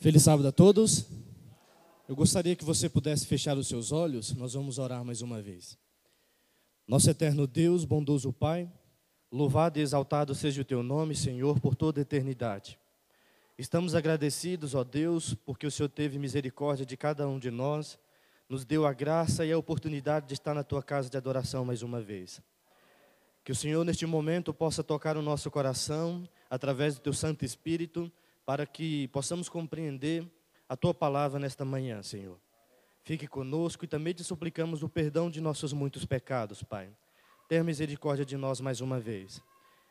Feliz sábado a todos. Eu gostaria que você pudesse fechar os seus olhos, nós vamos orar mais uma vez. Nosso eterno Deus, bondoso Pai, louvado e exaltado seja o teu nome, Senhor, por toda a eternidade. Estamos agradecidos, ó Deus, porque o Senhor teve misericórdia de cada um de nós, nos deu a graça e a oportunidade de estar na tua casa de adoração mais uma vez. Que o Senhor, neste momento, possa tocar o nosso coração através do teu Santo Espírito para que possamos compreender a tua palavra nesta manhã, Senhor. Fique conosco e também te suplicamos o perdão de nossos muitos pecados, Pai. Tenha misericórdia de nós mais uma vez.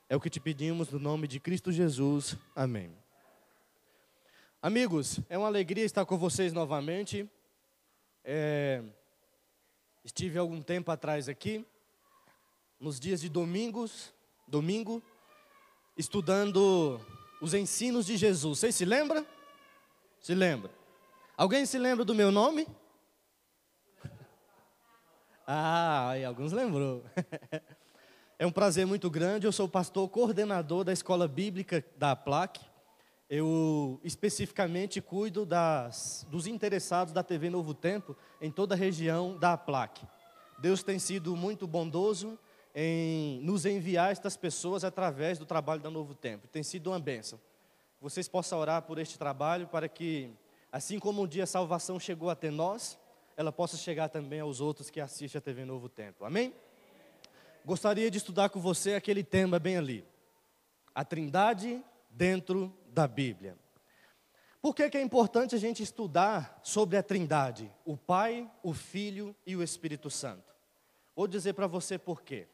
É o que te pedimos no nome de Cristo Jesus. Amém. Amigos, é uma alegria estar com vocês novamente. É... Estive algum tempo atrás aqui, nos dias de domingos, domingo, estudando os ensinos de Jesus. Vocês se lembram? Se lembra? Alguém se lembra do meu nome? Ah, aí, alguns lembrou. É um prazer muito grande. Eu sou pastor coordenador da escola bíblica da PLAC. Eu especificamente cuido das, dos interessados da TV Novo Tempo em toda a região da PLAC. Deus tem sido muito bondoso em nos enviar estas pessoas através do trabalho da Novo Tempo. Tem sido uma bênção. Vocês possam orar por este trabalho para que, assim como um dia a salvação chegou até nós, ela possa chegar também aos outros que assistem a TV Novo Tempo. Amém? Gostaria de estudar com você aquele tema bem ali. A Trindade dentro da Bíblia. Por que, que é importante a gente estudar sobre a Trindade? O Pai, o Filho e o Espírito Santo. Vou dizer para você por quê.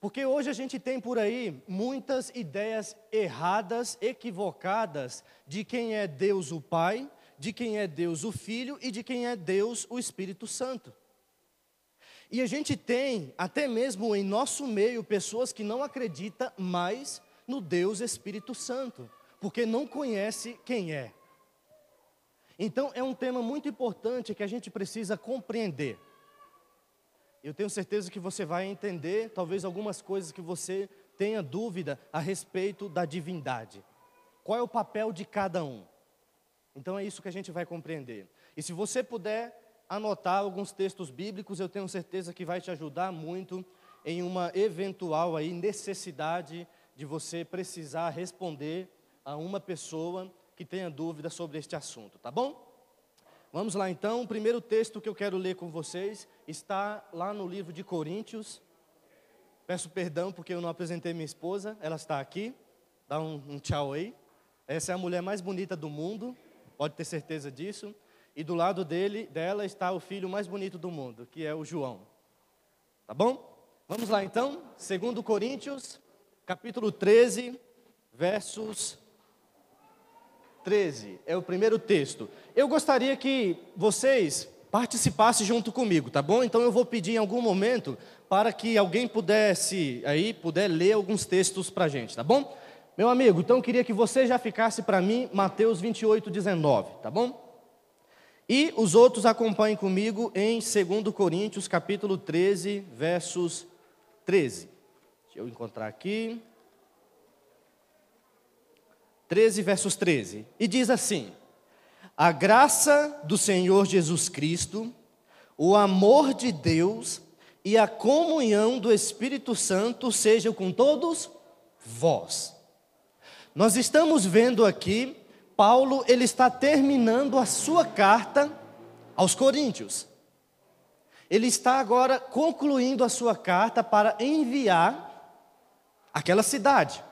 Porque hoje a gente tem por aí muitas ideias erradas, equivocadas de quem é Deus o Pai, de quem é Deus o Filho e de quem é Deus o Espírito Santo. E a gente tem, até mesmo em nosso meio, pessoas que não acreditam mais no Deus Espírito Santo, porque não conhece quem é. Então é um tema muito importante que a gente precisa compreender. Eu tenho certeza que você vai entender, talvez, algumas coisas que você tenha dúvida a respeito da divindade. Qual é o papel de cada um? Então é isso que a gente vai compreender. E se você puder anotar alguns textos bíblicos, eu tenho certeza que vai te ajudar muito em uma eventual aí necessidade de você precisar responder a uma pessoa que tenha dúvida sobre este assunto, tá bom? Vamos lá então, o primeiro texto que eu quero ler com vocês está lá no livro de Coríntios. Peço perdão porque eu não apresentei minha esposa, ela está aqui. Dá um, um tchau aí. Essa é a mulher mais bonita do mundo, pode ter certeza disso. E do lado dele, dela está o filho mais bonito do mundo, que é o João. Tá bom? Vamos lá então, 2 Coríntios, capítulo 13, versos 13 é o primeiro texto. Eu gostaria que vocês participassem junto comigo, tá bom? Então eu vou pedir em algum momento para que alguém pudesse aí puder ler alguns textos para a gente, tá bom? Meu amigo, então eu queria que você já ficasse para mim Mateus 28, 19, tá bom? E os outros acompanhem comigo em 2 Coríntios, capítulo 13, versos 13. Deixa eu encontrar aqui. 13, versos 13. E diz assim: A graça do Senhor Jesus Cristo, o amor de Deus e a comunhão do Espírito Santo sejam com todos vós. Nós estamos vendo aqui, Paulo, ele está terminando a sua carta aos Coríntios. Ele está agora concluindo a sua carta para enviar aquela cidade.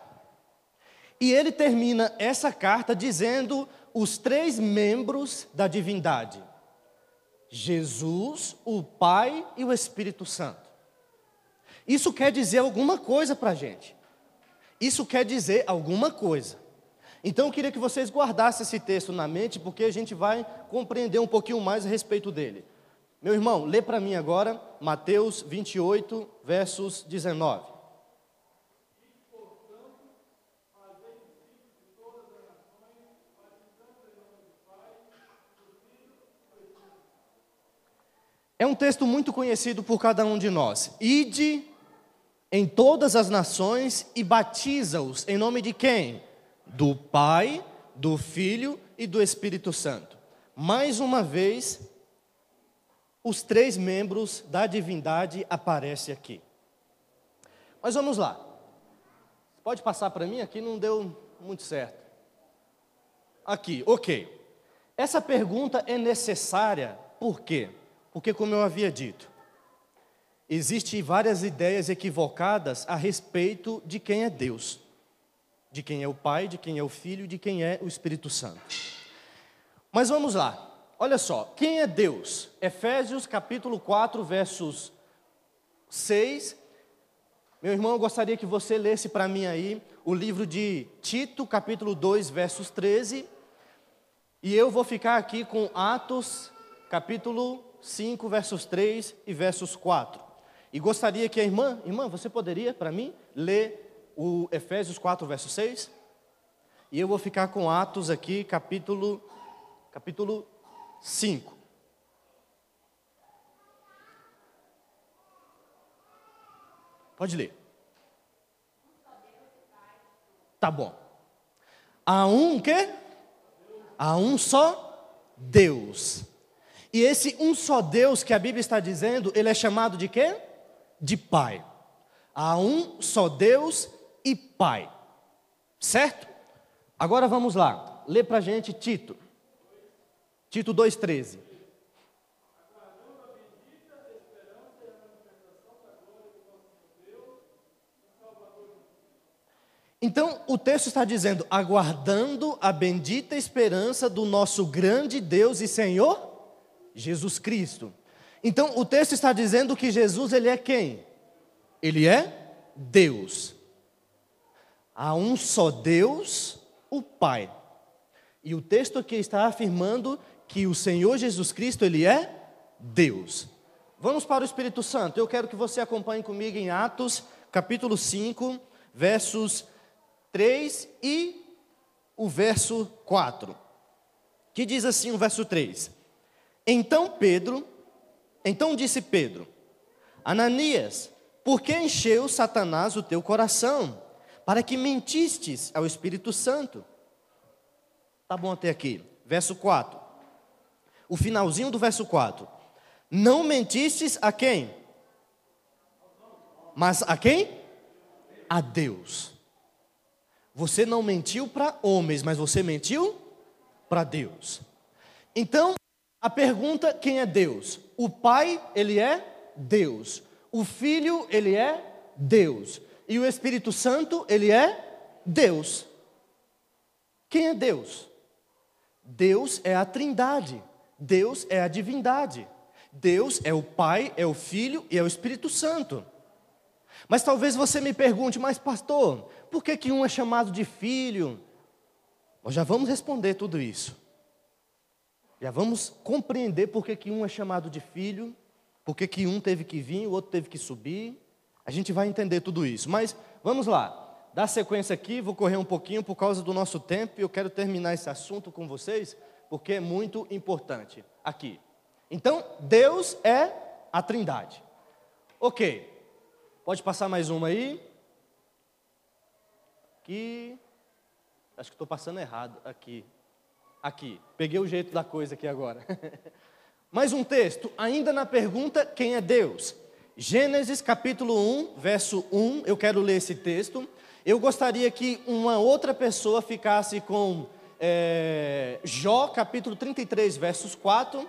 E ele termina essa carta dizendo os três membros da divindade: Jesus, o Pai e o Espírito Santo. Isso quer dizer alguma coisa para a gente. Isso quer dizer alguma coisa. Então eu queria que vocês guardassem esse texto na mente, porque a gente vai compreender um pouquinho mais a respeito dele. Meu irmão, lê para mim agora Mateus 28, versos 19. É um texto muito conhecido por cada um de nós. Ide em todas as nações e batiza-os em nome de quem? Do Pai, do Filho e do Espírito Santo. Mais uma vez, os três membros da divindade aparecem aqui. Mas vamos lá. Pode passar para mim? Aqui não deu muito certo. Aqui, ok. Essa pergunta é necessária, por quê? Porque, como eu havia dito, existem várias ideias equivocadas a respeito de quem é Deus, de quem é o Pai, de quem é o Filho, de quem é o Espírito Santo. Mas vamos lá, olha só, quem é Deus? Efésios capítulo 4, versos 6. Meu irmão, eu gostaria que você lesse para mim aí o livro de Tito, capítulo 2, versos 13 e eu vou ficar aqui com Atos, capítulo 5, versos 3 e versos 4. E gostaria que a irmã, irmã, você poderia para mim ler o Efésios 4, verso 6? E eu vou ficar com Atos aqui, capítulo capítulo 5. Pode ler. Tá bom. Há um que Há um só Deus. E esse um só Deus que a Bíblia está dizendo, ele é chamado de quê? De Pai. Há um só Deus e Pai. Certo? Agora vamos lá. Lê para a gente Tito. Tito 2,13. Então, o texto está dizendo: aguardando a bendita esperança do nosso grande Deus e Senhor Jesus Cristo. Então, o texto está dizendo que Jesus, ele é quem? Ele é Deus. Há um só Deus, o Pai. E o texto aqui está afirmando que o Senhor Jesus Cristo, ele é Deus. Vamos para o Espírito Santo. Eu quero que você acompanhe comigo em Atos, capítulo 5, versos 3 e o verso 4. Que diz assim o verso 3: Então Pedro, então disse Pedro: Ananias, por que encheu Satanás o teu coração, para que mentistes ao Espírito Santo? Tá bom até aqui. Verso 4. O finalzinho do verso 4. Não mentistes a quem? Mas a quem? A Deus. Você não mentiu para homens, mas você mentiu para Deus. Então, a pergunta: quem é Deus? O Pai, ele é Deus. O Filho, ele é Deus. E o Espírito Santo, ele é Deus. Quem é Deus? Deus é a Trindade. Deus é a divindade. Deus é o Pai, é o Filho e é o Espírito Santo. Mas talvez você me pergunte, mas pastor, por que, que um é chamado de filho? Nós já vamos responder tudo isso. Já vamos compreender por que, que um é chamado de filho, por que, que um teve que vir, o outro teve que subir. A gente vai entender tudo isso. Mas vamos lá. Dá sequência aqui, vou correr um pouquinho por causa do nosso tempo e eu quero terminar esse assunto com vocês, porque é muito importante aqui. Então, Deus é a Trindade. Ok. Pode passar mais uma aí. Aqui. Acho que estou passando errado. Aqui. Aqui. Peguei o jeito da coisa aqui agora. mais um texto, ainda na pergunta: quem é Deus? Gênesis capítulo 1, verso 1. Eu quero ler esse texto. Eu gostaria que uma outra pessoa ficasse com é, Jó capítulo 33, versos 4.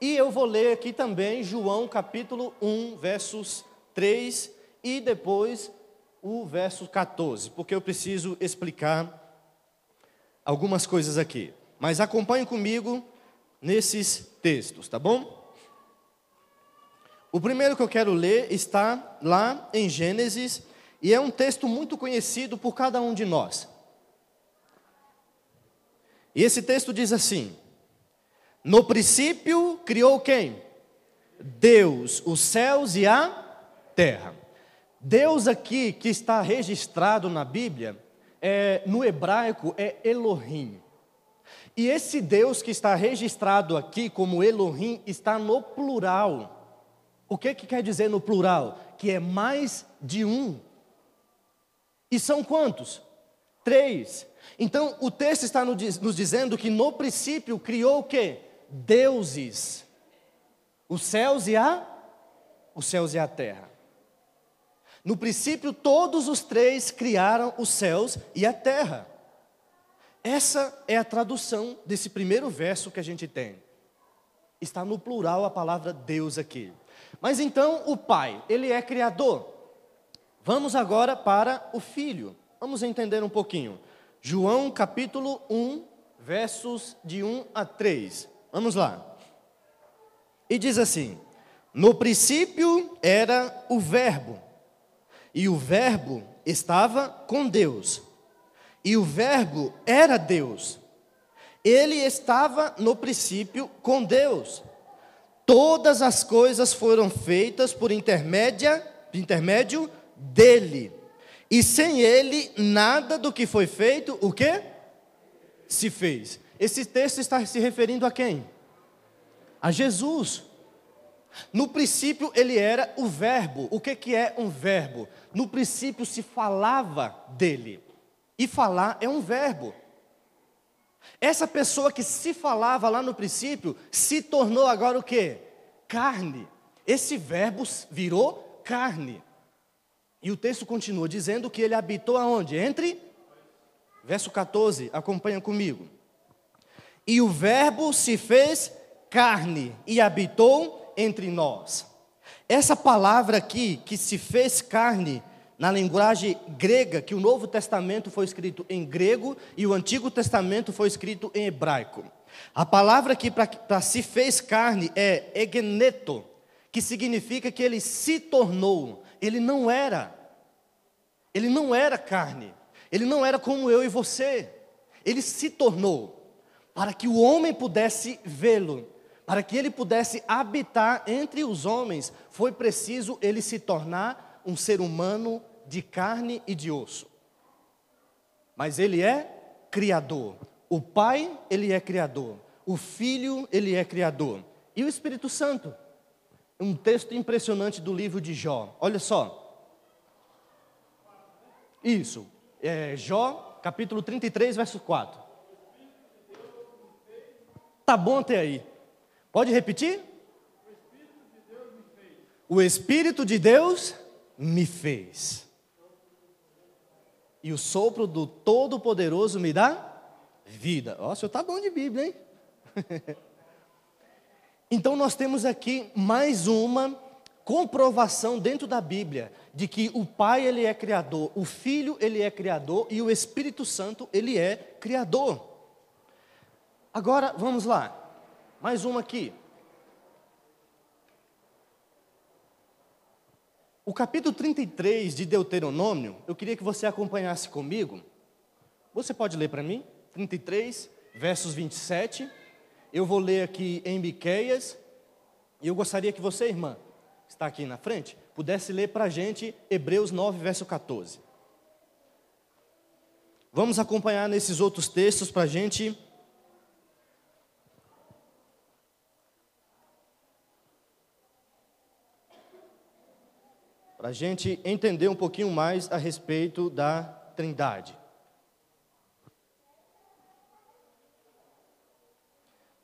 E eu vou ler aqui também João capítulo 1, versos 3 e depois o verso 14, porque eu preciso explicar algumas coisas aqui. Mas acompanhe comigo nesses textos, tá bom? O primeiro que eu quero ler está lá em Gênesis e é um texto muito conhecido por cada um de nós. E esse texto diz assim: No princípio criou quem? Deus, os céus e a terra. Deus aqui que está registrado na Bíblia, é, no hebraico é Elohim. E esse Deus que está registrado aqui como Elohim está no plural. O que, que quer dizer no plural? Que é mais de um. E são quantos? Três. Então, o texto está nos dizendo que no princípio criou o quê? Deuses. Os céus e a os céus e a terra. No princípio, todos os três criaram os céus e a terra. Essa é a tradução desse primeiro verso que a gente tem. Está no plural a palavra Deus aqui. Mas então o Pai, ele é criador. Vamos agora para o Filho. Vamos entender um pouquinho. João capítulo 1, versos de 1 a 3. Vamos lá. E diz assim: No princípio era o Verbo, e o Verbo estava com Deus, e o Verbo era Deus. Ele estava no princípio com Deus. Todas as coisas foram feitas por intermédia, intermédio dele. E sem ele, nada do que foi feito, o que? Se fez. Esse texto está se referindo a quem? A Jesus. No princípio ele era o verbo. O que, que é um verbo? No princípio se falava dele. E falar é um verbo. Essa pessoa que se falava lá no princípio se tornou agora o que? Carne. Esse verbo virou carne. E o texto continua dizendo que ele habitou aonde? Entre? Verso 14, acompanha comigo. E o Verbo se fez carne e habitou entre nós. Essa palavra aqui, que se fez carne, na linguagem grega, que o Novo Testamento foi escrito em grego e o Antigo Testamento foi escrito em hebraico. A palavra aqui para se fez carne é egneto, que significa que ele se tornou, ele não era. Ele não era carne. Ele não era como eu e você. Ele se tornou para que o homem pudesse vê-lo, para que ele pudesse habitar entre os homens, foi preciso ele se tornar um ser humano de carne e de osso. Mas ele é criador. O Pai, ele é criador. O Filho, ele é criador. E o Espírito Santo? Um texto impressionante do livro de Jó. Olha só. Isso. É, Jó, capítulo 33, verso 4. Tá bom até aí. Pode repetir? O Espírito de Deus me fez. E o sopro do Todo-Poderoso me dá vida. Ó, o senhor tá bom de Bíblia, hein? então nós temos aqui mais uma comprovação dentro da Bíblia de que o Pai ele é criador, o Filho ele é criador e o Espírito Santo ele é criador. Agora vamos lá. Mais uma aqui. O capítulo 33 de Deuteronômio, eu queria que você acompanhasse comigo. Você pode ler para mim? 33, versos 27. Eu vou ler aqui em Miqueias. E eu gostaria que você, irmã, está aqui na frente, pudesse ler para a gente Hebreus 9, verso 14. Vamos acompanhar nesses outros textos para a gente. Para a gente entender um pouquinho mais a respeito da Trindade.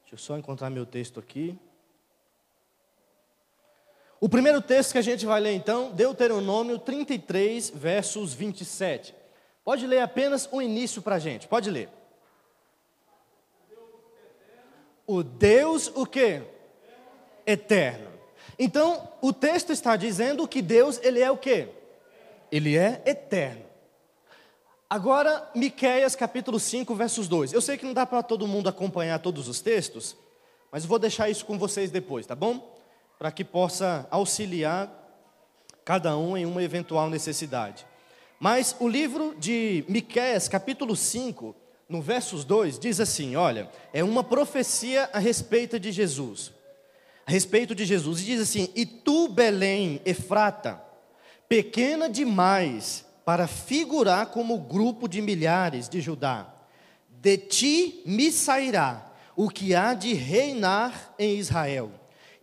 Deixa eu só encontrar meu texto aqui. O primeiro texto que a gente vai ler então, Deuteronômio 33, versos 27. Pode ler apenas o início para a gente, pode ler. O Deus o que? Eterno. Então, o texto está dizendo que Deus, ele é o que? Ele é eterno. Agora, Miqueias capítulo 5, versos 2. Eu sei que não dá para todo mundo acompanhar todos os textos, mas vou deixar isso com vocês depois, tá bom? para que possa auxiliar cada um em uma eventual necessidade. Mas o livro de Miqueias, capítulo 5, no versos 2, diz assim: olha, é uma profecia a respeito de Jesus. A respeito de Jesus. E diz assim: E tu, Belém, Efrata, pequena demais para figurar como grupo de milhares de Judá, de ti me sairá o que há de reinar em Israel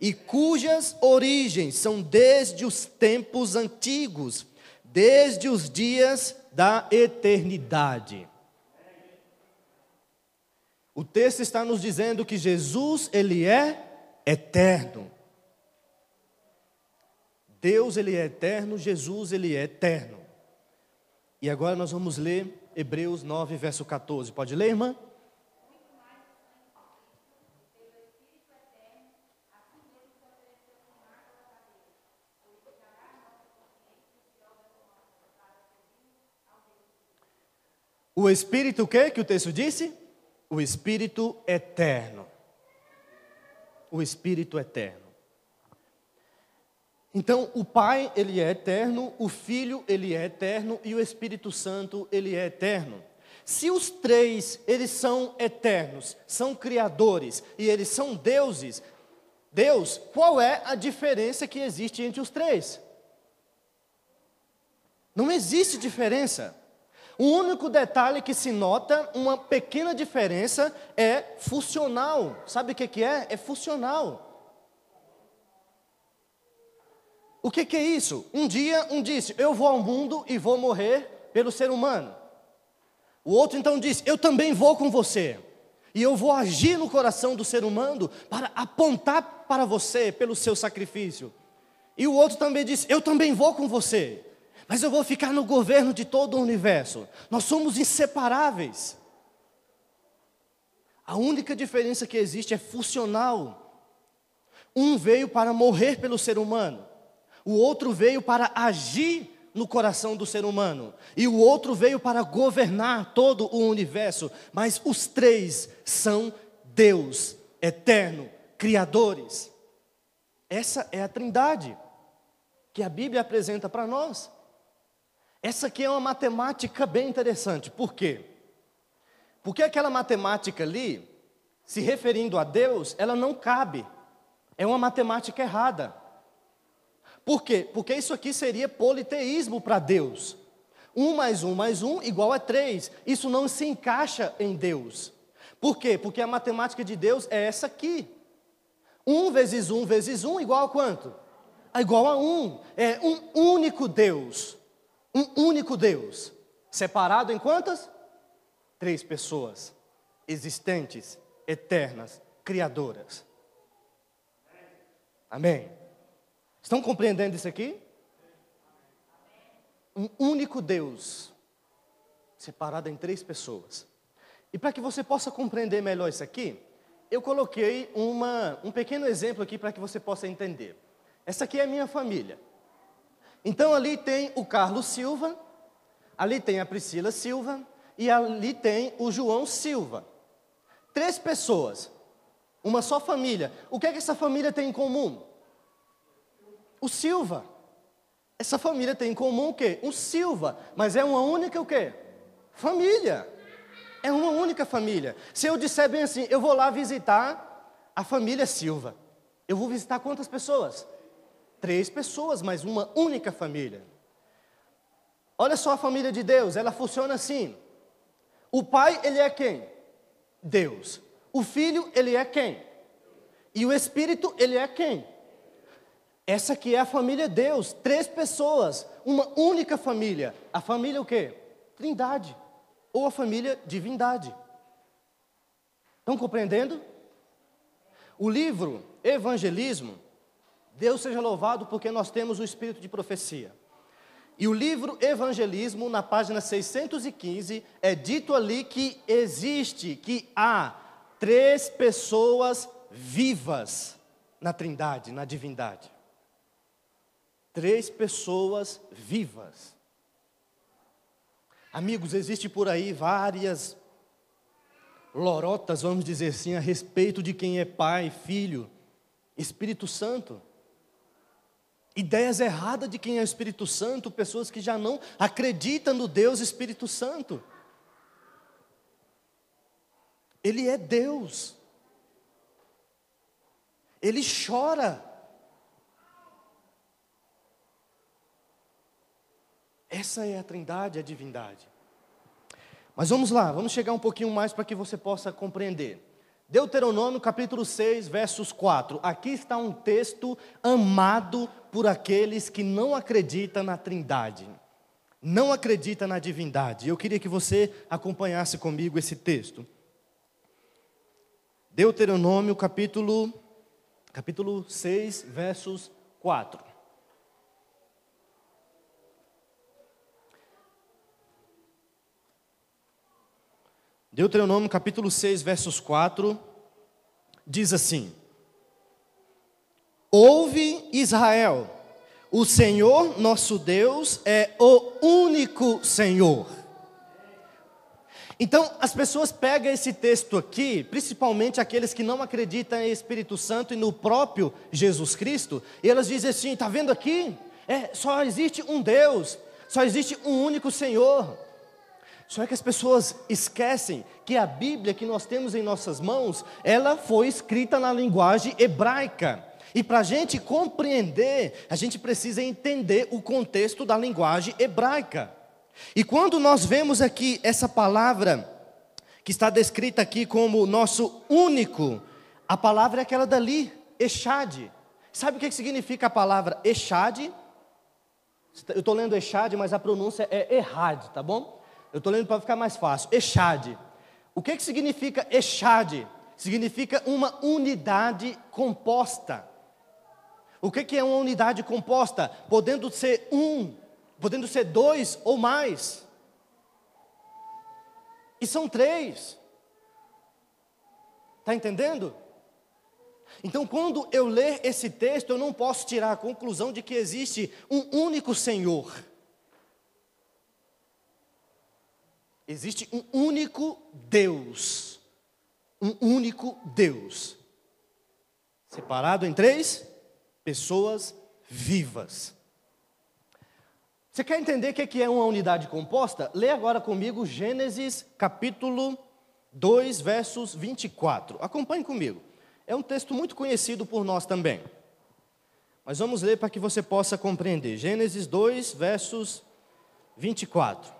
e cujas origens são desde os tempos antigos, desde os dias da eternidade. O texto está nos dizendo que Jesus, ele é eterno. Deus, ele é eterno, Jesus, ele é eterno. E agora nós vamos ler Hebreus 9, verso 14. Pode ler, irmã? O Espírito o que que o texto disse? O Espírito eterno. O Espírito eterno. Então, o Pai, ele é eterno, o Filho, ele é eterno e o Espírito Santo, ele é eterno. Se os três, eles são eternos, são criadores e eles são deuses, Deus, qual é a diferença que existe entre os três? Não existe diferença. O único detalhe que se nota, uma pequena diferença, é funcional. Sabe o que, que é? É funcional. O que, que é isso? Um dia, um disse: Eu vou ao mundo e vou morrer pelo ser humano. O outro então disse: Eu também vou com você. E eu vou agir no coração do ser humano para apontar para você pelo seu sacrifício. E o outro também disse: Eu também vou com você mas eu vou ficar no governo de todo o universo. Nós somos inseparáveis. A única diferença que existe é funcional. Um veio para morrer pelo ser humano, o outro veio para agir no coração do ser humano, e o outro veio para governar todo o universo, mas os três são Deus, eterno, criadores. Essa é a trindade que a Bíblia apresenta para nós. Essa aqui é uma matemática bem interessante. Por quê? Porque aquela matemática ali, se referindo a Deus, ela não cabe. É uma matemática errada. Por quê? Porque isso aqui seria politeísmo para Deus. Um mais um mais um igual a três. Isso não se encaixa em Deus. Por quê? Porque a matemática de Deus é essa aqui. Um vezes um vezes um igual a quanto? É igual a um. É um único Deus. Um único Deus, separado em quantas? Três pessoas, existentes, eternas, criadoras. Amém? Estão compreendendo isso aqui? Um único Deus, separado em três pessoas. E para que você possa compreender melhor isso aqui, eu coloquei uma, um pequeno exemplo aqui para que você possa entender. Essa aqui é a minha família. Então ali tem o Carlos Silva, ali tem a Priscila Silva e ali tem o João Silva. Três pessoas, uma só família. O que é que essa família tem em comum? O Silva. Essa família tem em comum o quê? Um Silva, mas é uma única o quê? Família. É uma única família. Se eu disser bem assim, eu vou lá visitar a família Silva. Eu vou visitar quantas pessoas? Três pessoas, mas uma única família. Olha só a família de Deus, ela funciona assim. O pai, ele é quem? Deus. O filho, ele é quem? E o espírito, ele é quem? Essa aqui é a família Deus, três pessoas, uma única família. A família o quê? Trindade. Ou a família divindade. Estão compreendendo? O livro Evangelismo Deus seja louvado porque nós temos o espírito de profecia. E o livro Evangelismo, na página 615, é dito ali que existe, que há três pessoas vivas na Trindade, na divindade. Três pessoas vivas. Amigos, existe por aí várias lorotas, vamos dizer assim, a respeito de quem é Pai, Filho, Espírito Santo ideias erradas de quem é o Espírito Santo, pessoas que já não acreditam no Deus Espírito Santo. Ele é Deus. Ele chora. Essa é a trindade, a divindade. Mas vamos lá, vamos chegar um pouquinho mais para que você possa compreender. Deuteronômio capítulo 6, versos 4. Aqui está um texto amado por aqueles que não acreditam na Trindade, não acreditam na divindade. Eu queria que você acompanhasse comigo esse texto. Deuteronômio capítulo, capítulo 6, versos 4. Deuteronômio capítulo 6, versos 4, diz assim: Ouve Israel, o Senhor nosso Deus é o único Senhor. Então, as pessoas pegam esse texto aqui, principalmente aqueles que não acreditam em Espírito Santo e no próprio Jesus Cristo, e elas dizem assim: está vendo aqui? É, só existe um Deus, só existe um único Senhor. Só que as pessoas esquecem que a Bíblia que nós temos em nossas mãos, ela foi escrita na linguagem hebraica. E para a gente compreender, a gente precisa entender o contexto da linguagem hebraica. E quando nós vemos aqui essa palavra, que está descrita aqui como nosso único, a palavra é aquela dali, Echad. Sabe o que significa a palavra Echad? Eu estou lendo Echad, mas a pronúncia é Errad, tá bom? Eu estou lendo para ficar mais fácil. Echad. O que, que significa Echad? Significa uma unidade composta. O que, que é uma unidade composta? Podendo ser um podendo ser dois ou mais. E são três. Está entendendo? Então, quando eu ler esse texto, eu não posso tirar a conclusão de que existe um único Senhor. Existe um único Deus. Um único Deus. Separado em três pessoas vivas. Você quer entender o que é uma unidade composta? Lê agora comigo Gênesis capítulo 2, versos 24. Acompanhe comigo. É um texto muito conhecido por nós também. Mas vamos ler para que você possa compreender. Gênesis 2, versos 24.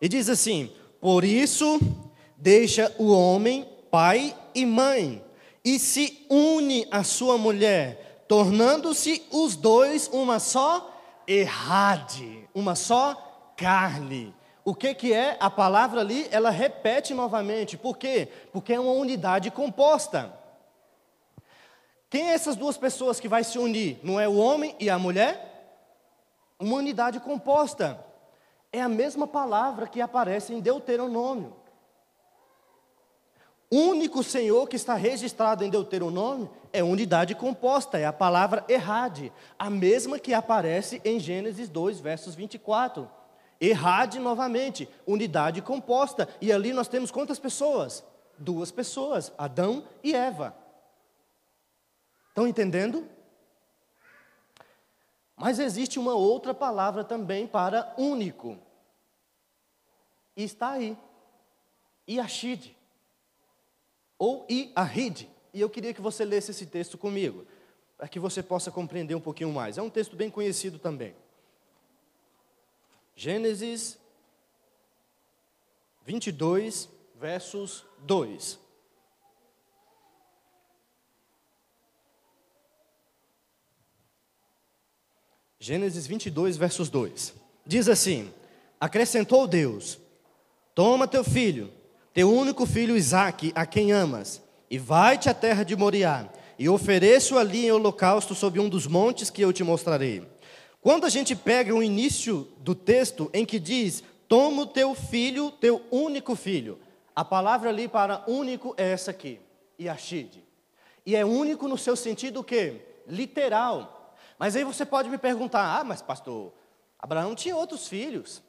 E diz assim: Por isso, deixa o homem pai e mãe, e se une à sua mulher tornando-se os dois uma só errade, uma só carne. O que, que é a palavra ali? Ela repete novamente. Por quê? Porque é uma unidade composta. Quem é essas duas pessoas que vai se unir? Não é o homem e a mulher? Uma unidade composta. É a mesma palavra que aparece em Deuteronômio único Senhor que está registrado em Deuteronômio é unidade composta, é a palavra errade, a mesma que aparece em Gênesis 2, versos 24. Errade novamente, unidade composta. E ali nós temos quantas pessoas? Duas pessoas, Adão e Eva. Estão entendendo? Mas existe uma outra palavra também para único. E está aí. Iashid ou Iahid. E eu queria que você lesse esse texto comigo, para que você possa compreender um pouquinho mais. É um texto bem conhecido também. Gênesis 22, versos 2. Gênesis 22, versos 2. Diz assim: Acrescentou Deus: Toma teu filho teu único filho Isaque, a quem amas, e vai-te à terra de Moriá, e ofereço ali em holocausto sobre um dos montes que eu te mostrarei. Quando a gente pega o início do texto em que diz: Toma o teu filho, teu único filho. A palavra ali para único é essa aqui, Yashid. E é único no seu sentido o quê? Literal. Mas aí você pode me perguntar: "Ah, mas pastor, Abraão tinha outros filhos?"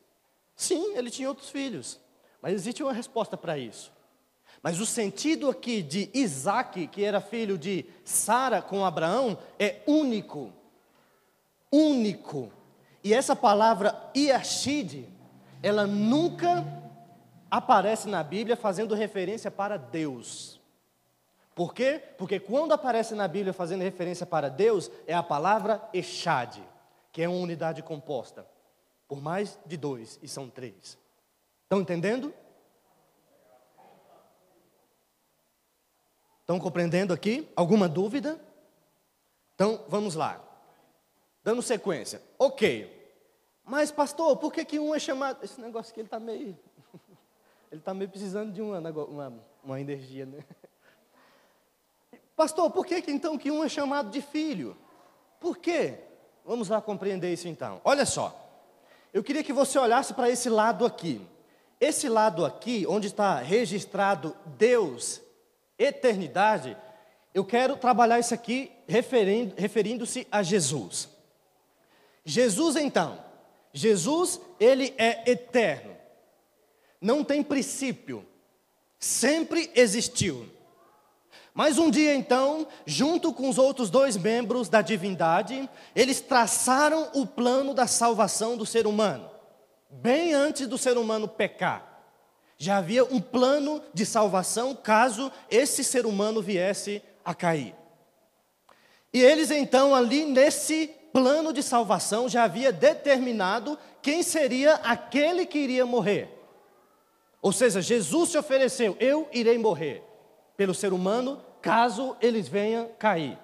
Sim, ele tinha outros filhos. Mas existe uma resposta para isso. Mas o sentido aqui de Isaac, que era filho de Sara com Abraão, é único. Único. E essa palavra Iashid, ela nunca aparece na Bíblia fazendo referência para Deus. Por quê? Porque quando aparece na Bíblia fazendo referência para Deus, é a palavra Echad, que é uma unidade composta por mais de dois, e são três. Estão entendendo? Estão compreendendo aqui? Alguma dúvida? Então, vamos lá. Dando sequência. Ok. Mas, pastor, por que, que um é chamado. Esse negócio aqui está meio. Ele está meio precisando de uma, uma, uma energia, né? Pastor, por que, que então que um é chamado de filho? Por quê? Vamos lá compreender isso então. Olha só. Eu queria que você olhasse para esse lado aqui. Esse lado aqui, onde está registrado Deus, eternidade, eu quero trabalhar isso aqui referindo-se a Jesus. Jesus, então, Jesus, ele é eterno, não tem princípio, sempre existiu. Mas um dia então, junto com os outros dois membros da divindade, eles traçaram o plano da salvação do ser humano, bem antes do ser humano pecar. Já havia um plano de salvação caso esse ser humano viesse a cair. E eles então, ali nesse plano de salvação, já havia determinado quem seria aquele que iria morrer. Ou seja, Jesus se ofereceu: eu irei morrer pelo ser humano, caso eles venham cair.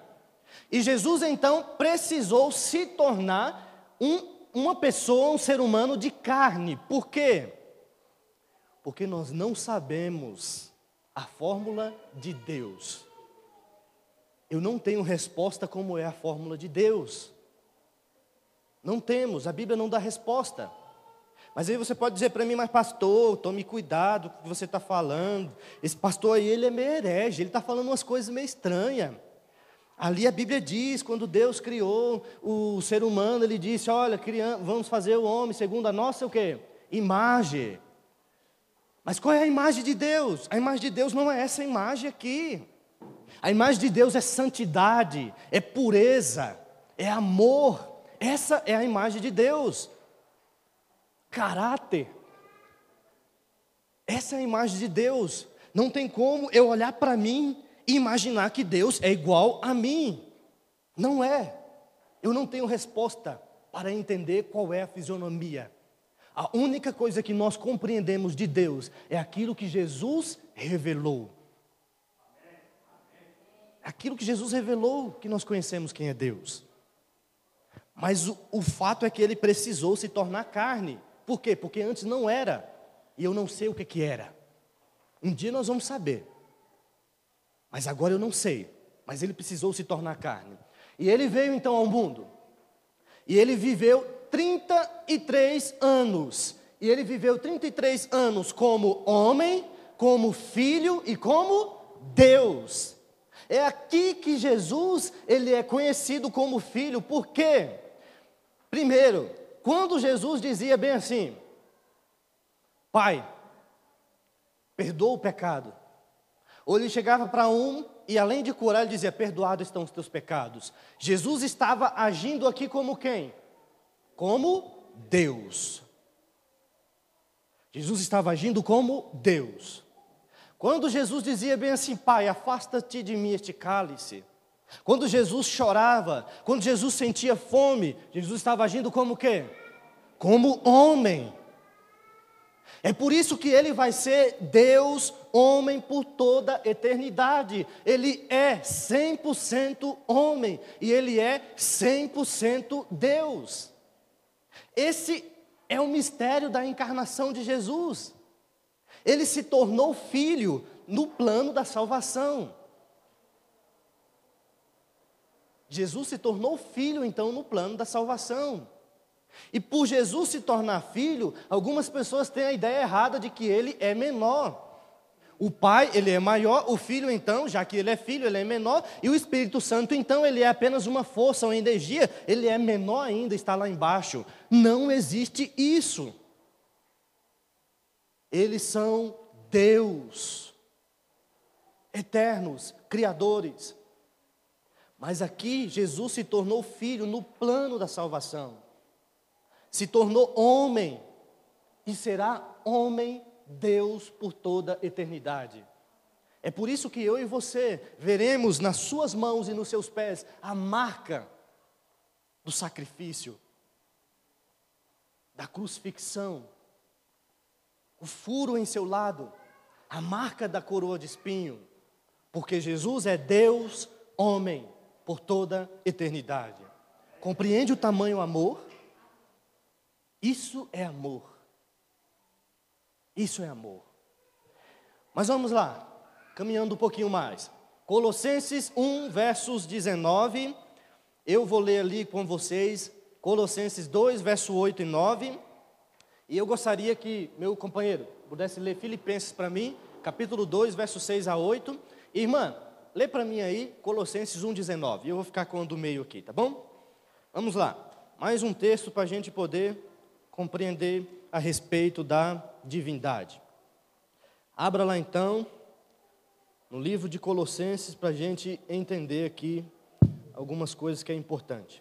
E Jesus então precisou se tornar um, uma pessoa, um ser humano de carne. Por quê? Porque nós não sabemos a fórmula de Deus. Eu não tenho resposta como é a fórmula de Deus. Não temos, a Bíblia não dá resposta. Mas aí você pode dizer para mim, mas pastor, tome cuidado com o que você está falando. Esse pastor aí, ele é meio herege, ele está falando umas coisas meio estranhas. Ali a Bíblia diz, quando Deus criou o ser humano, ele disse, olha, vamos fazer o homem segundo a nossa o quê? Imagem. Mas qual é a imagem de Deus? A imagem de Deus não é essa imagem aqui. A imagem de Deus é santidade, é pureza, é amor. Essa é a imagem de Deus caráter. Essa é a imagem de Deus. Não tem como eu olhar para mim e imaginar que Deus é igual a mim. Não é. Eu não tenho resposta para entender qual é a fisionomia. A única coisa que nós compreendemos de Deus é aquilo que Jesus revelou. Aquilo que Jesus revelou que nós conhecemos quem é Deus. Mas o, o fato é que ele precisou se tornar carne. Por quê? Porque antes não era, e eu não sei o que, que era. Um dia nós vamos saber, mas agora eu não sei. Mas ele precisou se tornar carne. E ele veio então ao mundo, e ele viveu 33 anos. E ele viveu 33 anos como homem, como filho e como Deus. É aqui que Jesus, ele é conhecido como filho, por quê? Primeiro, quando Jesus dizia bem assim: Pai, perdoa o pecado. Ou ele chegava para um e além de curar, ele dizia: Perdoados estão os teus pecados. Jesus estava agindo aqui como quem? Como Deus. Jesus estava agindo como Deus. Quando Jesus dizia bem assim: Pai, afasta-te de mim este cálice. Quando Jesus chorava, quando Jesus sentia fome, Jesus estava agindo como quê? Como homem. É por isso que ele vai ser Deus, homem por toda eternidade. Ele é 100% homem e ele é 100% Deus. Esse é o mistério da encarnação de Jesus. Ele se tornou filho no plano da salvação. Jesus se tornou filho, então, no plano da salvação. E por Jesus se tornar filho, algumas pessoas têm a ideia errada de que ele é menor. O pai, ele é maior, o filho, então, já que ele é filho, ele é menor, e o Espírito Santo, então, ele é apenas uma força, uma energia, ele é menor ainda, está lá embaixo. Não existe isso. Eles são Deus, eternos, criadores. Mas aqui Jesus se tornou filho no plano da salvação. Se tornou homem e será homem Deus por toda eternidade. É por isso que eu e você veremos nas suas mãos e nos seus pés a marca do sacrifício, da crucifixão, o furo em seu lado, a marca da coroa de espinho, porque Jesus é Deus, homem por toda eternidade. Compreende o tamanho amor? Isso é amor. Isso é amor. Mas vamos lá, caminhando um pouquinho mais. Colossenses 1, versos 19. Eu vou ler ali com vocês Colossenses 2, verso 8 e 9. E eu gostaria que meu companheiro pudesse ler Filipenses para mim, capítulo 2, verso 6 a 8. Irmã, lê para mim aí Colossenses 1, 19. Eu vou ficar com o do meio aqui, tá bom? Vamos lá. Mais um texto para a gente poder compreender a respeito da divindade. Abra lá então, no livro de Colossenses, para a gente entender aqui algumas coisas que é importante.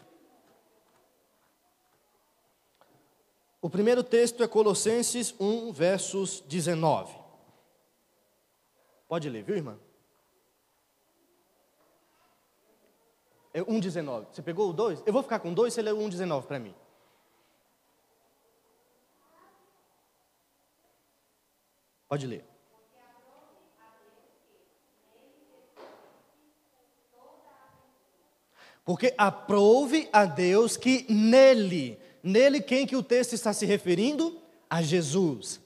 O primeiro texto é Colossenses 1, versos 19. Pode ler, viu, irmã? É 1,19. Você pegou o 2? Eu vou ficar com 2, você lê o 1,19 para mim. Pode ler. Porque aprove a Deus que nele, nele quem que o texto está se referindo? A Jesus.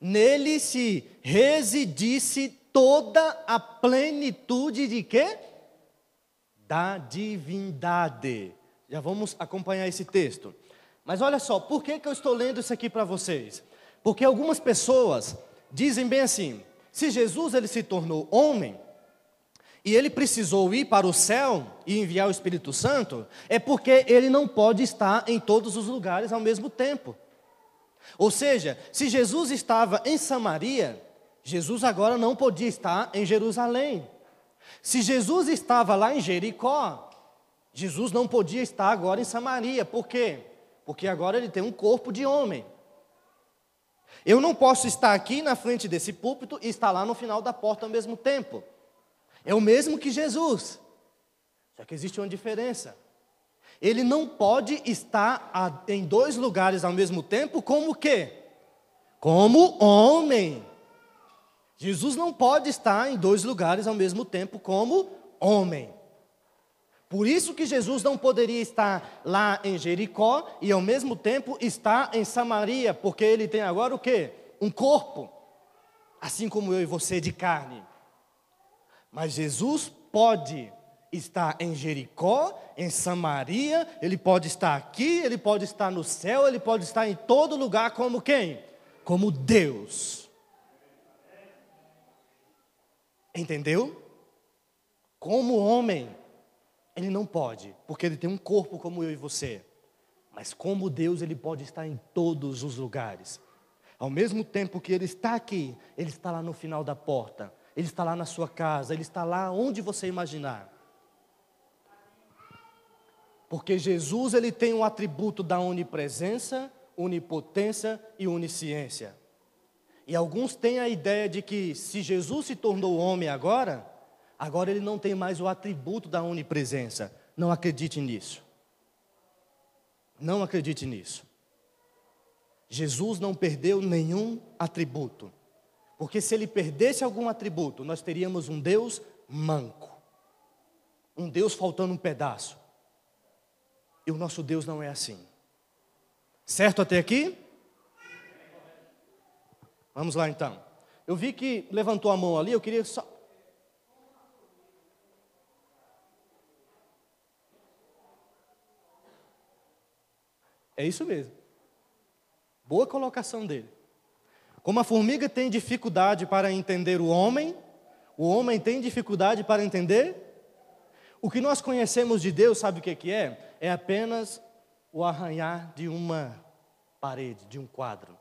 Nele se residisse toda a plenitude de quê? Da divindade. Já vamos acompanhar esse texto. Mas olha só, por que, que eu estou lendo isso aqui para vocês? Porque algumas pessoas dizem bem assim: se Jesus ele se tornou homem, e ele precisou ir para o céu e enviar o Espírito Santo, é porque ele não pode estar em todos os lugares ao mesmo tempo. Ou seja, se Jesus estava em Samaria, Jesus agora não podia estar em Jerusalém. Se Jesus estava lá em Jericó, Jesus não podia estar agora em Samaria. Por quê? Porque agora ele tem um corpo de homem. Eu não posso estar aqui na frente desse púlpito e estar lá no final da porta ao mesmo tempo. É o mesmo que Jesus. Só que existe uma diferença. Ele não pode estar em dois lugares ao mesmo tempo como quê? Como homem. Jesus não pode estar em dois lugares ao mesmo tempo como homem. Por isso que Jesus não poderia estar lá em Jericó e ao mesmo tempo estar em Samaria, porque ele tem agora o quê? Um corpo, assim como eu e você de carne. Mas Jesus pode estar em Jericó, em Samaria, ele pode estar aqui, ele pode estar no céu, ele pode estar em todo lugar como quem? Como Deus. Entendeu? Como homem, ele não pode, porque ele tem um corpo como eu e você. Mas como Deus, ele pode estar em todos os lugares. Ao mesmo tempo que ele está aqui, ele está lá no final da porta, ele está lá na sua casa, ele está lá onde você imaginar. Porque Jesus ele tem um atributo da onipresença, onipotência e onisciência. E alguns têm a ideia de que se Jesus se tornou homem agora, agora ele não tem mais o atributo da onipresença. Não acredite nisso. Não acredite nisso. Jesus não perdeu nenhum atributo. Porque se ele perdesse algum atributo, nós teríamos um Deus manco. Um Deus faltando um pedaço. E o nosso Deus não é assim. Certo até aqui? Vamos lá então. Eu vi que levantou a mão ali, eu queria só. É isso mesmo. Boa colocação dele. Como a formiga tem dificuldade para entender o homem, o homem tem dificuldade para entender. O que nós conhecemos de Deus, sabe o que é? É apenas o arranhar de uma parede, de um quadro.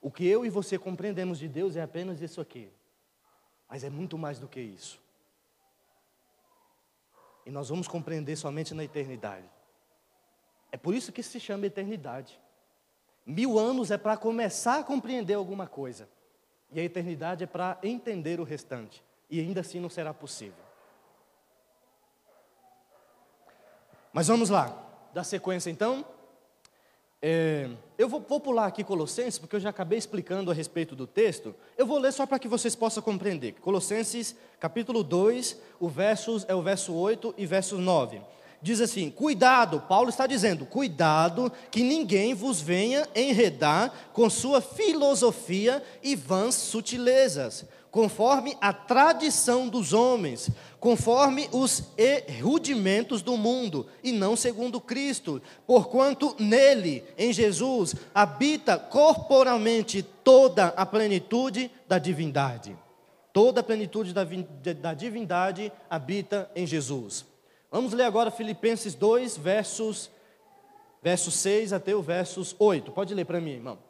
O que eu e você compreendemos de Deus é apenas isso aqui. Mas é muito mais do que isso. E nós vamos compreender somente na eternidade. É por isso que se chama eternidade. Mil anos é para começar a compreender alguma coisa. E a eternidade é para entender o restante. E ainda assim não será possível. Mas vamos lá. Dá sequência então. É, eu vou, vou, pular aqui Colossenses, porque eu já acabei explicando a respeito do texto. Eu vou ler só para que vocês possam compreender. Colossenses, capítulo 2, o versos, é o verso 8 e verso 9. diz assim: cuidado, Paulo está dizendo, cuidado que ninguém vos venha enredar com sua filosofia e vãs sutilezas, conforme a tradição dos homens, conforme os rudimentos do mundo, e não segundo Cristo, porquanto nele, em Jesus, habita corporalmente toda a plenitude da divindade. Toda a plenitude da, da divindade habita em Jesus. Vamos ler agora Filipenses 2, versos, versos 6 até o versos 8. Pode ler para mim, irmão.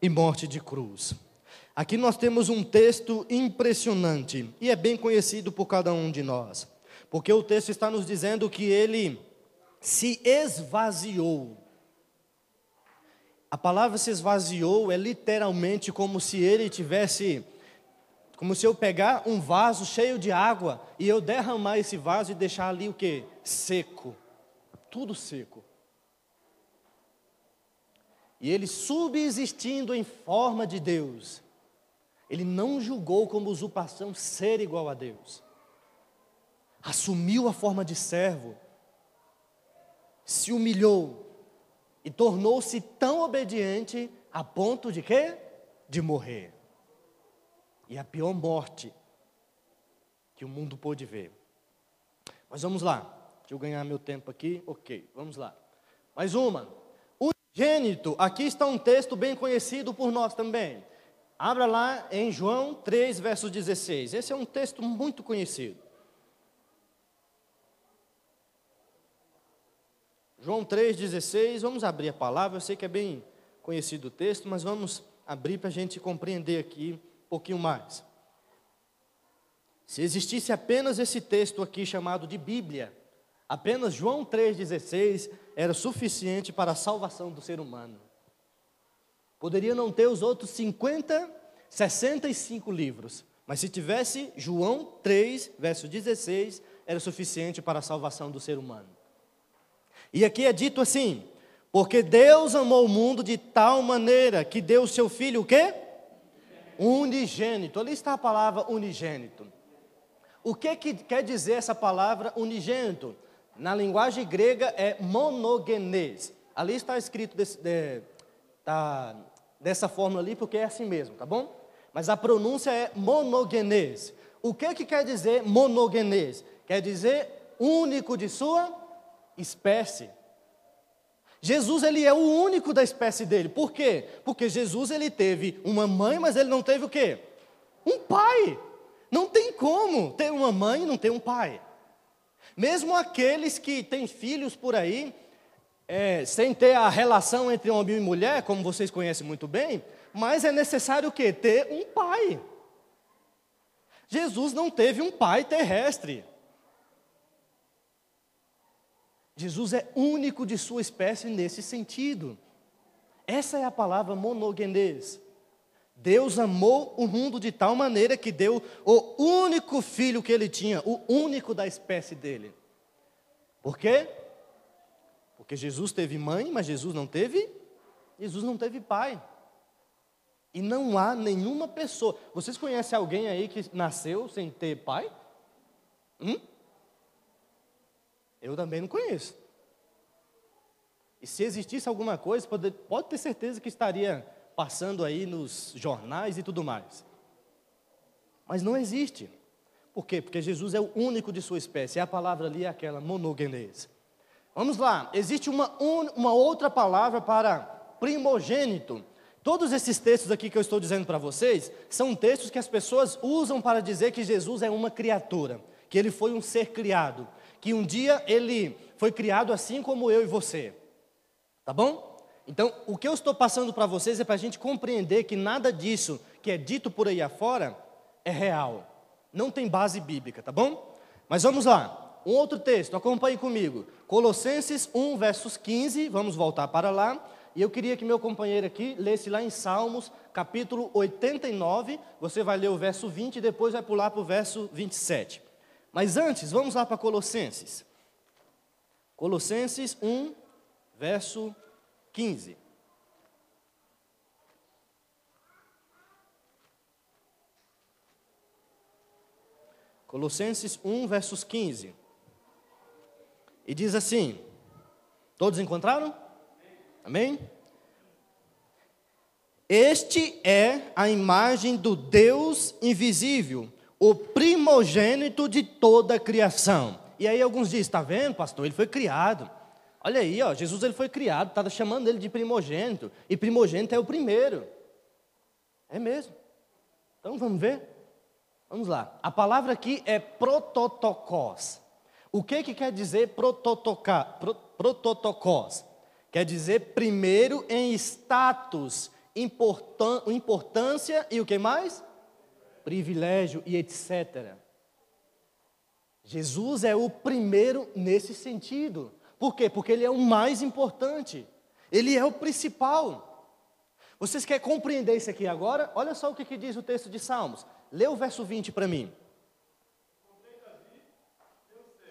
E morte de cruz. Aqui nós temos um texto impressionante e é bem conhecido por cada um de nós, porque o texto está nos dizendo que ele se esvaziou. A palavra se esvaziou é literalmente como se ele tivesse, como se eu pegar um vaso cheio de água e eu derramar esse vaso e deixar ali o que? Seco, tudo seco. E ele, subsistindo em forma de Deus, ele não julgou como usurpação ser igual a Deus. Assumiu a forma de servo, se humilhou e tornou-se tão obediente a ponto de quê? De morrer. E a pior morte que o mundo pôde ver. Mas vamos lá. Deixa eu ganhar meu tempo aqui. Ok, vamos lá. Mais uma. Gênito, aqui está um texto bem conhecido por nós também. Abra lá em João 3, verso 16. Esse é um texto muito conhecido. João 3,16, vamos abrir a palavra, eu sei que é bem conhecido o texto, mas vamos abrir para a gente compreender aqui um pouquinho mais. Se existisse apenas esse texto aqui chamado de Bíblia, apenas João 3,16 era suficiente para a salvação do ser humano. Poderia não ter os outros 50, 65 livros, mas se tivesse João 3, verso 16, era suficiente para a salvação do ser humano. E aqui é dito assim: porque Deus amou o mundo de tal maneira que deu o seu filho o quê? Unigênito. Ali está a palavra unigênito. O que, que quer dizer essa palavra unigênito? Na linguagem grega é monogenes. Ali está escrito desse, de, tá, dessa fórmula ali, porque é assim mesmo, tá bom? Mas a pronúncia é monogenes. O que, que quer dizer monogenes? Quer dizer único de sua espécie. Jesus ele é o único da espécie dele. Por quê? Porque Jesus ele teve uma mãe, mas ele não teve o quê? Um pai. Não tem como ter uma mãe e não ter um pai. Mesmo aqueles que têm filhos por aí, é, sem ter a relação entre homem e mulher, como vocês conhecem muito bem, mas é necessário o quê? Ter um pai. Jesus não teve um pai terrestre. Jesus é único de sua espécie nesse sentido. Essa é a palavra monogenês. Deus amou o mundo de tal maneira que deu o único filho que ele tinha, o único da espécie dele. Por quê? Porque Jesus teve mãe, mas Jesus não teve, Jesus não teve pai. E não há nenhuma pessoa. Vocês conhecem alguém aí que nasceu sem ter pai? Hum? Eu também não conheço. E se existisse alguma coisa, pode, pode ter certeza que estaria passando aí nos jornais e tudo mais. Mas não existe. Por quê? Porque Jesus é o único de sua espécie. E a palavra ali é aquela monogenese. Vamos lá. Existe uma, uma outra palavra para primogênito. Todos esses textos aqui que eu estou dizendo para vocês são textos que as pessoas usam para dizer que Jesus é uma criatura, que ele foi um ser criado, que um dia ele foi criado assim como eu e você. Tá bom? Então, o que eu estou passando para vocês é para a gente compreender que nada disso que é dito por aí afora é real. Não tem base bíblica, tá bom? Mas vamos lá. Um outro texto, acompanhe comigo. Colossenses 1, versos 15, vamos voltar para lá. E eu queria que meu companheiro aqui lesse lá em Salmos, capítulo 89. Você vai ler o verso 20 e depois vai pular para o verso 27. Mas antes, vamos lá para Colossenses. Colossenses 1, verso 15. Colossenses 1, versos 15. E diz assim: Todos encontraram? Amém? Este é a imagem do Deus invisível, o primogênito de toda a criação. E aí alguns dizem, está vendo, pastor? Ele foi criado. Olha aí, ó, Jesus ele foi criado, está chamando ele de primogênito. E primogênito é o primeiro. É mesmo. Então vamos ver? Vamos lá. A palavra aqui é prototocós. O que, que quer dizer prototocós? Quer dizer primeiro em status, importân importância e o que mais? Privilégio e etc. Jesus é o primeiro nesse sentido. Por quê? Porque ele é o mais importante. Ele é o principal. Vocês querem compreender isso aqui agora? Olha só o que, que diz o texto de Salmos. Lê o verso 20 para mim.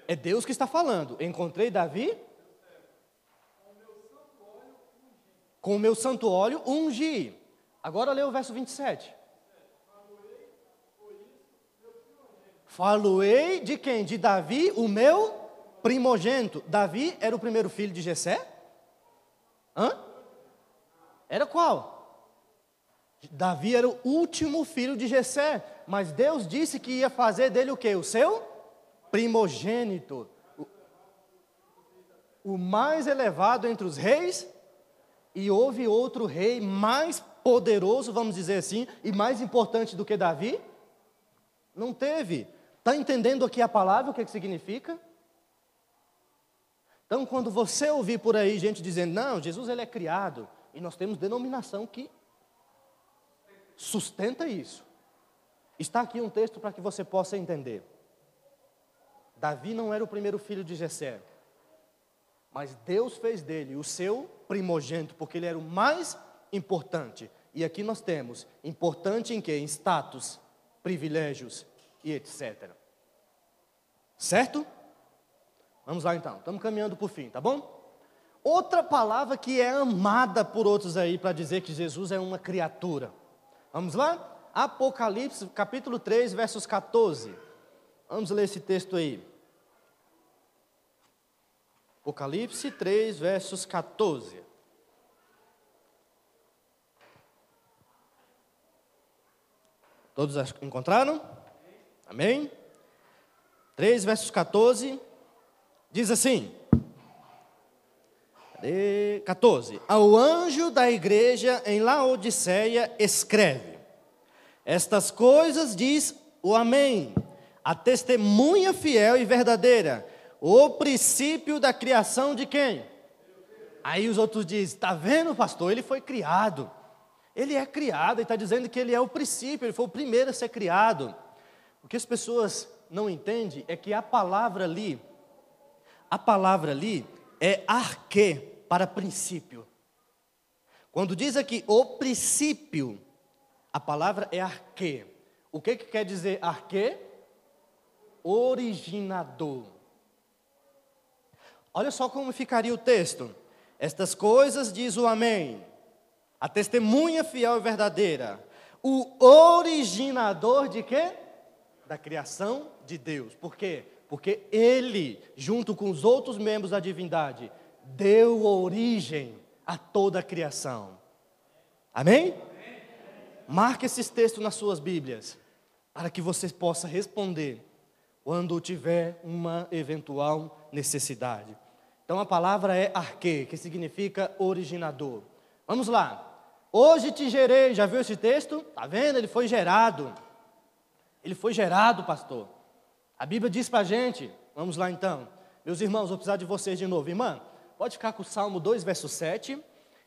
É Deus que está falando. Encontrei Davi com o meu santo óleo ungi. Agora lê o verso 27. Faloei de quem? De Davi, o meu primogênito. Davi era o primeiro filho de Jessé? Hã? Era qual? Davi era o último filho de Jessé, mas Deus disse que ia fazer dele o quê? O seu primogênito. O, mais elevado entre os reis, e houve outro rei mais poderoso, vamos dizer assim, e mais importante do que Davi? Não teve. Está entendendo aqui a palavra, o que, é que significa? Então, quando você ouvir por aí gente dizendo, não, Jesus ele é criado, e nós temos denominação que sustenta isso. Está aqui um texto para que você possa entender. Davi não era o primeiro filho de Jessé, mas Deus fez dele o seu primogênito, porque ele era o mais importante. E aqui nós temos importante em que? Em status, privilégios e etc. Certo? Vamos lá então, estamos caminhando para o fim, tá bom? Outra palavra que é amada por outros aí para dizer que Jesus é uma criatura. Vamos lá? Apocalipse, capítulo 3, versos 14. Vamos ler esse texto aí. Apocalipse 3, versos 14. Todos encontraram? Amém? 3, versos 14. Diz assim: 14. Ao anjo da igreja em Laodiceia escreve: Estas coisas diz o Amém, a testemunha fiel e verdadeira, o princípio da criação de quem? Aí os outros dizem: Está vendo, pastor? Ele foi criado. Ele é criado, e está dizendo que ele é o princípio, ele foi o primeiro a ser criado. O que as pessoas não entendem é que a palavra ali, a palavra ali é arque, para princípio. Quando diz aqui o princípio, a palavra é arque. O que, que quer dizer arque? Originador. Olha só como ficaria o texto. Estas coisas diz o Amém, a testemunha fiel e verdadeira, o originador de quê? Da criação de Deus. Por quê? Porque ele, junto com os outros membros da divindade, deu origem a toda a criação. Amém? Marque esses textos nas suas Bíblias, para que você possa responder quando tiver uma eventual necessidade. Então a palavra é arque, que significa originador. Vamos lá. Hoje te gerei, já viu esse texto? Está vendo? Ele foi gerado. Ele foi gerado, pastor. A Bíblia diz para a gente, vamos lá então, meus irmãos, vou precisar de vocês de novo. Irmã, pode ficar com o Salmo 2, verso 7.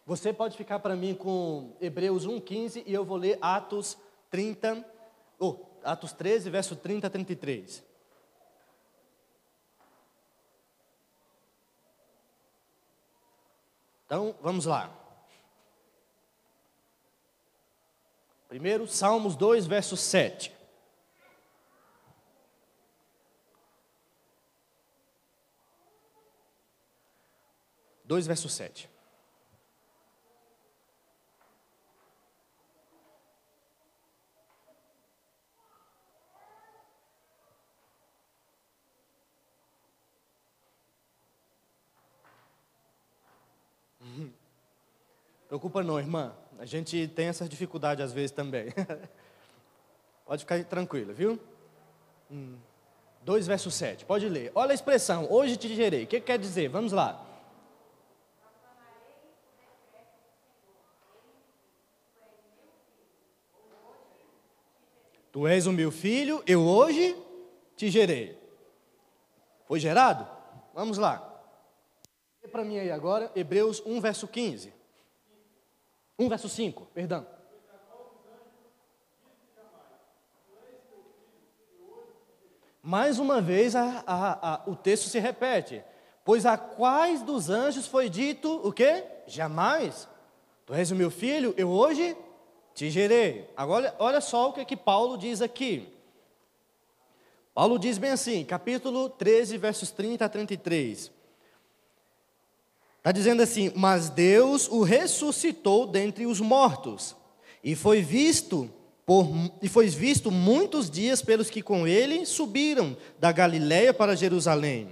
Você pode ficar para mim com Hebreus 1, 15 e eu vou ler Atos 30, oh, Atos 13, verso 30 a 33. Então, vamos lá. Primeiro, Salmos 2, verso 7. Dois verso sete. Preocupa não, irmã. A gente tem essa dificuldade às vezes também. Pode ficar tranquila, viu? Hum. 2 verso 7, pode ler. Olha a expressão, hoje te gerei. O que quer dizer? Vamos lá. Tu és o meu filho, eu hoje te gerei. Foi gerado? Vamos lá. Lê para mim aí agora, Hebreus 1, verso 15. 1 verso 5, perdão. Mais uma vez a, a, a, o texto se repete. Pois a quais dos anjos foi dito o quê? Jamais. Tu és o meu filho, eu hoje te gerei. Agora, olha só o que, que Paulo diz aqui. Paulo diz bem assim, capítulo 13, versos 30 a 33. Está dizendo assim: Mas Deus o ressuscitou dentre os mortos, e foi visto por, e foi visto muitos dias pelos que com ele subiram da Galiléia para Jerusalém,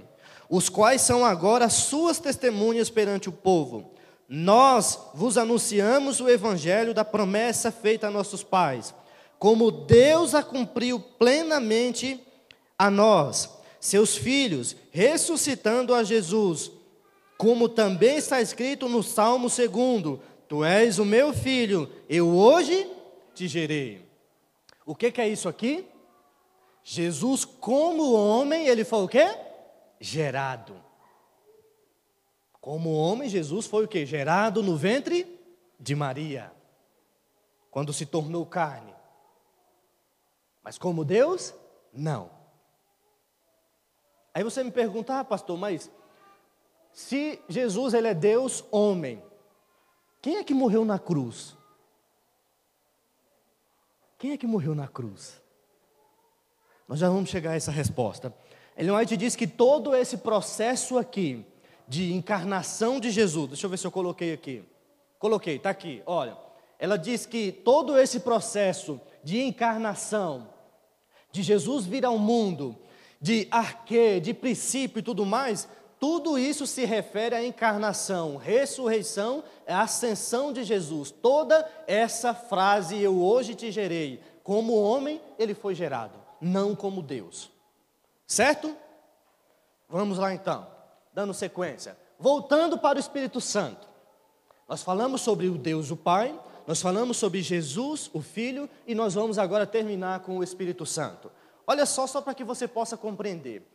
os quais são agora suas testemunhas perante o povo. Nós vos anunciamos o evangelho da promessa feita a nossos pais, como Deus a cumpriu plenamente a nós, seus filhos, ressuscitando a Jesus como também está escrito no Salmo 2: Tu és o meu filho, eu hoje te gerei. O que, que é isso aqui? Jesus, como homem, ele foi o quê? Gerado. Como homem, Jesus foi o quê? Gerado no ventre de Maria, quando se tornou carne. Mas como Deus, não. Aí você me pergunta, ah, pastor, mas se Jesus ele é Deus homem, quem é que morreu na cruz? Quem é que morreu na cruz? Nós já vamos chegar a essa resposta. Ellen White diz que todo esse processo aqui de encarnação de Jesus, deixa eu ver se eu coloquei aqui. Coloquei, está aqui, olha. Ela diz que todo esse processo de encarnação, de Jesus vir ao mundo, de arquê, de princípio e tudo mais, tudo isso se refere à encarnação, ressurreição, à ascensão de Jesus. Toda essa frase, eu hoje te gerei, como homem ele foi gerado, não como Deus. Certo? Vamos lá então, dando sequência. Voltando para o Espírito Santo. Nós falamos sobre o Deus o Pai, nós falamos sobre Jesus, o Filho, e nós vamos agora terminar com o Espírito Santo. Olha só, só para que você possa compreender.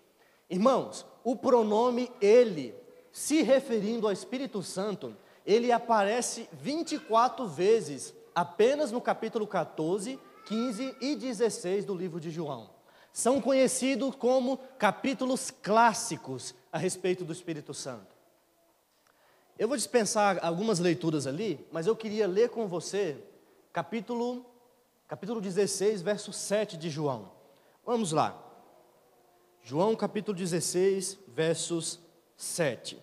Irmãos, o pronome ele, se referindo ao Espírito Santo, ele aparece 24 vezes, apenas no capítulo 14, 15 e 16 do livro de João. São conhecidos como capítulos clássicos a respeito do Espírito Santo. Eu vou dispensar algumas leituras ali, mas eu queria ler com você capítulo, capítulo 16, verso 7 de João. Vamos lá. João capítulo 16, versos 7.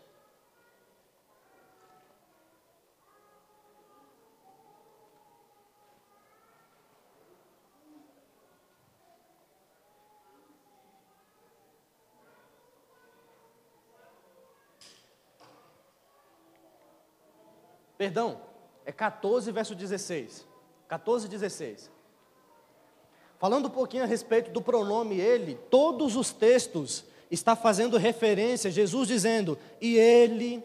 Perdão, é 14, verso 16. 14, 16. Falando um pouquinho a respeito do pronome ele, todos os textos está fazendo referência, Jesus dizendo, e ele,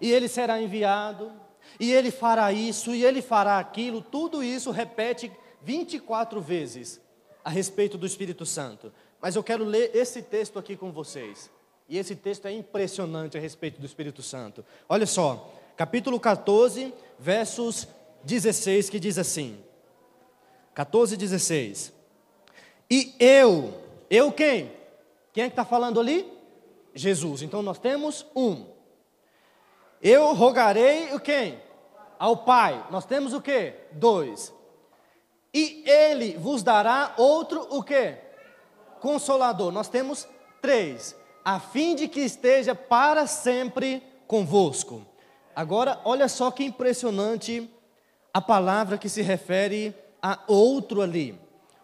e ele será enviado, e ele fará isso, e ele fará aquilo, tudo isso repete 24 vezes a respeito do Espírito Santo. Mas eu quero ler esse texto aqui com vocês. E esse texto é impressionante a respeito do Espírito Santo. Olha só, capítulo 14, versos 16, que diz assim: 14, 16. E eu, eu quem? Quem é que está falando ali? Jesus. Então nós temos um. Eu rogarei o quem? Ao Pai. Nós temos o quê? Dois. E ele vos dará outro o quê? Consolador. Nós temos três, a fim de que esteja para sempre convosco. Agora, olha só que impressionante a palavra que se refere a outro ali.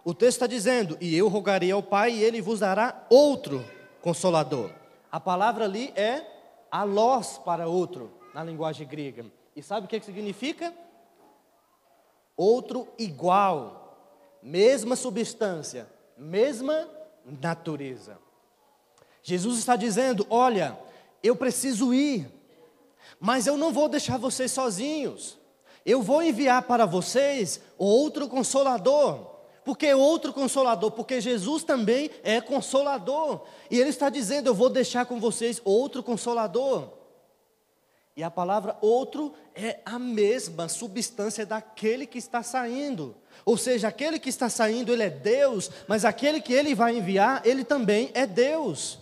O texto está dizendo: E eu rogarei ao Pai, e ele vos dará outro consolador. A palavra ali é alós para outro, na linguagem grega. E sabe o que, significa? Outro igual, mesma substância, mesma natureza. Jesus está dizendo: Olha, eu preciso ir, mas eu não vou deixar vocês sozinhos. Eu vou enviar para vocês outro consolador. Porque outro consolador, porque Jesus também é consolador. E ele está dizendo: Eu vou deixar com vocês outro consolador. E a palavra outro é a mesma substância daquele que está saindo. Ou seja, aquele que está saindo, ele é Deus, mas aquele que ele vai enviar, ele também é Deus.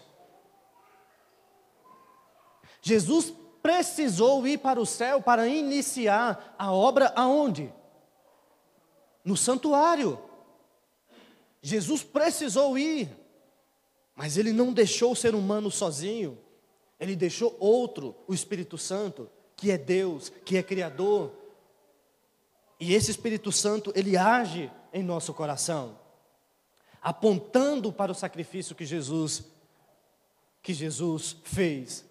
Jesus precisou ir para o céu para iniciar a obra aonde? No santuário. Jesus precisou ir, mas ele não deixou o ser humano sozinho. Ele deixou outro, o Espírito Santo, que é Deus, que é Criador. E esse Espírito Santo, ele age em nosso coração, apontando para o sacrifício que Jesus que Jesus fez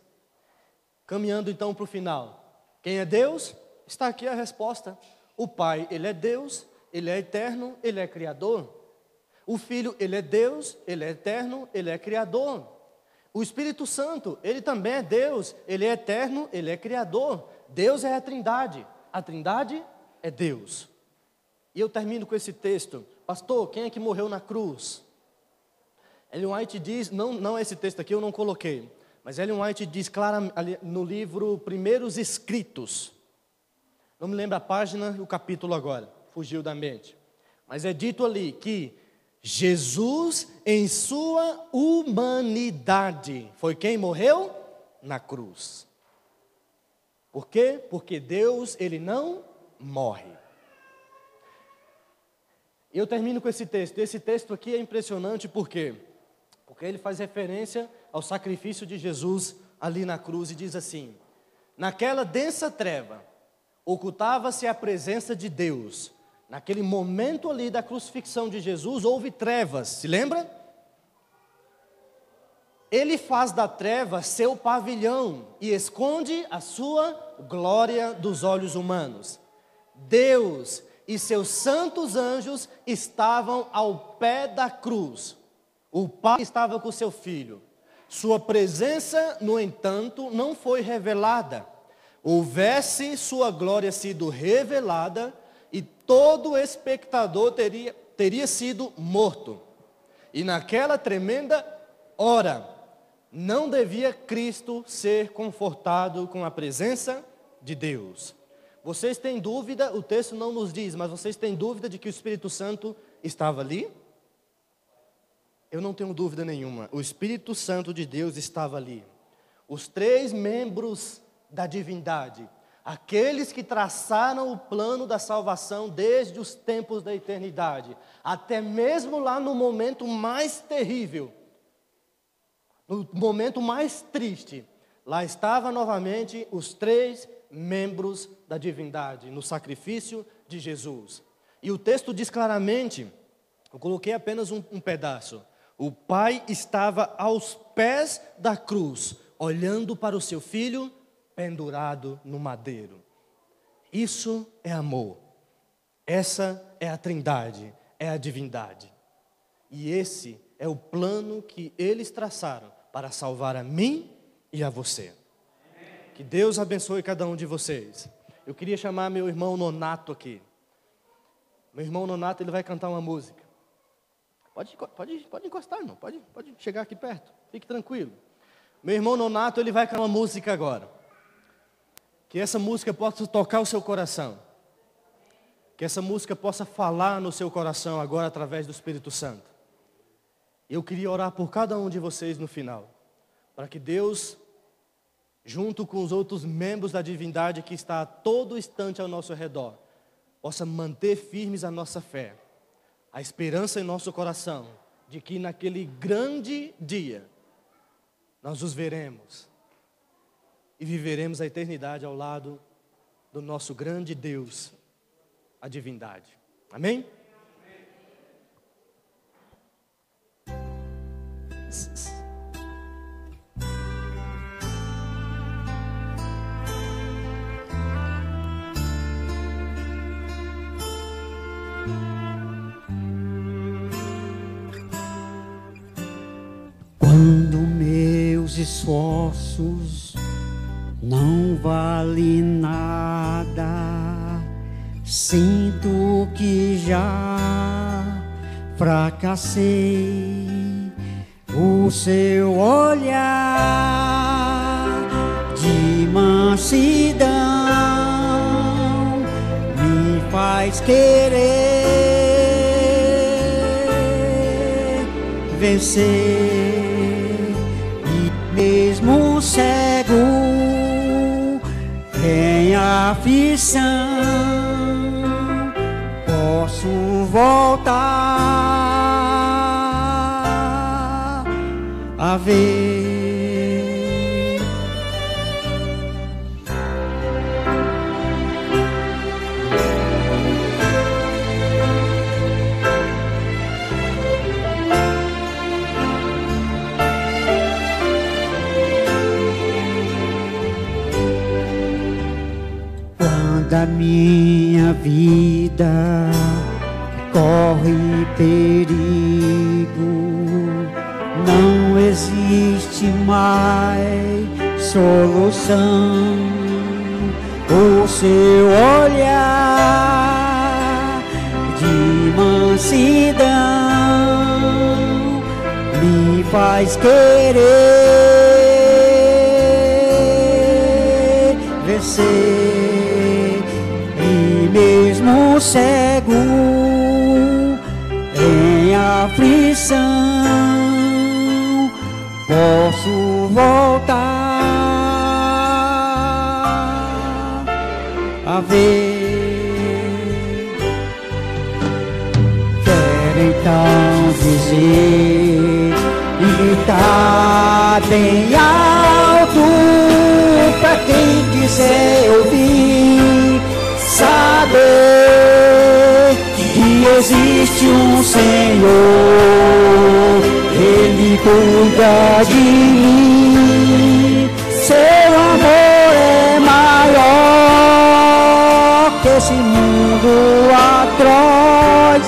Caminhando então para o final. Quem é Deus? Está aqui a resposta. O Pai, ele é Deus, ele é eterno, ele é criador. O Filho, ele é Deus, ele é eterno, ele é criador. O Espírito Santo, ele também é Deus, ele é eterno, ele é criador. Deus é a Trindade. A Trindade é Deus. E eu termino com esse texto. Pastor, quem é que morreu na cruz? Ellen White diz, não, não esse texto aqui eu não coloquei, mas Ellen White diz claramente no livro Primeiros Escritos, não me lembro a página e o capítulo agora, fugiu da mente. Mas é dito ali que Jesus, em sua humanidade, foi quem morreu na cruz. Por quê? Porque Deus, ele não morre. Eu termino com esse texto. Esse texto aqui é impressionante por quê? Porque ele faz referência ao sacrifício de Jesus ali na cruz e diz assim: Naquela densa treva, ocultava-se a presença de Deus. Naquele momento ali da crucifixão de Jesus, houve trevas, se lembra? Ele faz da treva seu pavilhão e esconde a sua glória dos olhos humanos. Deus e seus santos anjos estavam ao pé da cruz. O pai estava com seu filho. Sua presença, no entanto, não foi revelada. Houvesse sua glória sido revelada, e todo espectador teria, teria sido morto. E naquela tremenda hora, não devia Cristo ser confortado com a presença de Deus. Vocês têm dúvida, o texto não nos diz, mas vocês têm dúvida de que o Espírito Santo estava ali? Eu não tenho dúvida nenhuma, o Espírito Santo de Deus estava ali. Os três membros da divindade, aqueles que traçaram o plano da salvação desde os tempos da eternidade, até mesmo lá no momento mais terrível, no momento mais triste, lá estava novamente os três membros da divindade, no sacrifício de Jesus. E o texto diz claramente, eu coloquei apenas um, um pedaço, o pai estava aos pés da cruz, olhando para o seu filho pendurado no madeiro. Isso é amor. Essa é a trindade, é a divindade. E esse é o plano que eles traçaram para salvar a mim e a você. Que Deus abençoe cada um de vocês. Eu queria chamar meu irmão Nonato aqui. Meu irmão Nonato, ele vai cantar uma música. Pode, pode, pode encostar, irmão. Pode, pode chegar aqui perto. Fique tranquilo. Meu irmão Nonato, ele vai cantar uma música agora. Que essa música possa tocar o seu coração. Que essa música possa falar no seu coração agora através do Espírito Santo. Eu queria orar por cada um de vocês no final. Para que Deus, junto com os outros membros da divindade que está a todo instante ao nosso redor, possa manter firmes a nossa fé a esperança em nosso coração de que naquele grande dia nós os veremos e viveremos a eternidade ao lado do nosso grande Deus, a divindade. Amém? Quando esforços não valem nada, sinto que já fracassei. O seu olhar de mansidão me faz querer vencer cego em aflição posso voltar a ver. Vida corre perigo, não existe mais solução. O seu olhar de mansidão me faz querer vencer cego em aflição posso voltar a ver. Quero então dizer e gritar bem alto para quem quiser ouvir, saber que existe um Senhor, Ele cuida de mim. Seu amor é maior que esse mundo atroz.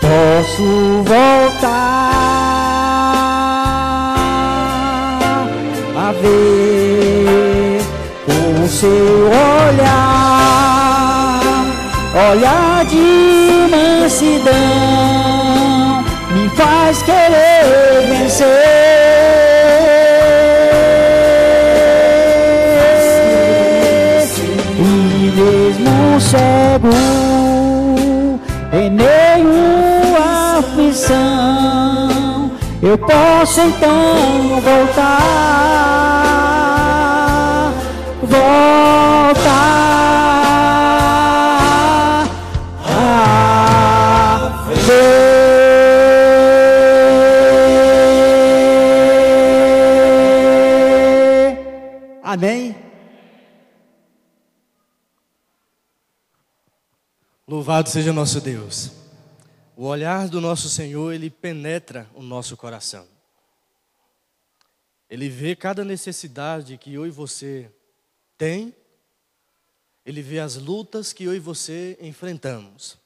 Posso voltar a ver com o seu olhar, olhar de mansidão, me faz querer vencer. E mesmo cego, eu posso então voltar, voltar a. Amém. Louvado seja nosso Deus. O olhar do nosso Senhor, ele penetra o nosso coração. Ele vê cada necessidade que eu e você tem, ele vê as lutas que eu e você enfrentamos.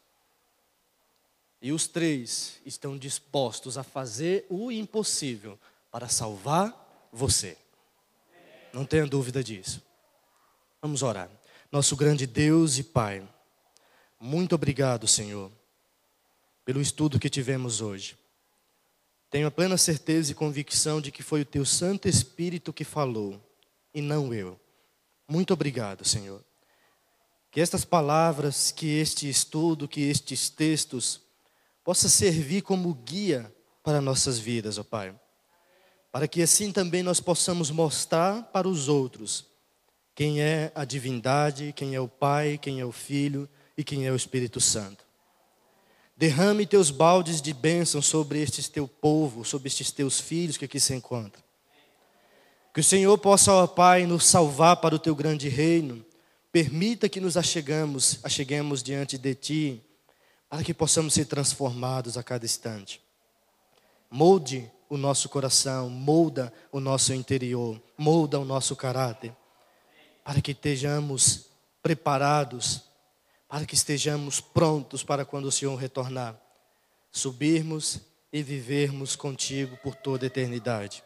E os três estão dispostos a fazer o impossível para salvar você. Não tenha dúvida disso. Vamos orar. Nosso grande Deus e Pai, muito obrigado, Senhor, pelo estudo que tivemos hoje. Tenho a plena certeza e convicção de que foi o Teu Santo Espírito que falou, e não eu. Muito obrigado, Senhor. Que estas palavras, que este estudo, que estes textos possa servir como guia para nossas vidas, ó Pai. Para que assim também nós possamos mostrar para os outros quem é a divindade, quem é o Pai, quem é o Filho e quem é o Espírito Santo. Derrame teus baldes de bênção sobre este teu povo, sobre estes teus filhos que aqui se encontram. Que o Senhor possa, ó Pai, nos salvar para o teu grande reino. Permita que nos achegamos, acheguemos diante de ti, para que possamos ser transformados a cada instante. Molde o nosso coração, molda o nosso interior, molda o nosso caráter, para que estejamos preparados para que estejamos prontos para quando o Senhor retornar, subirmos e vivermos contigo por toda a eternidade.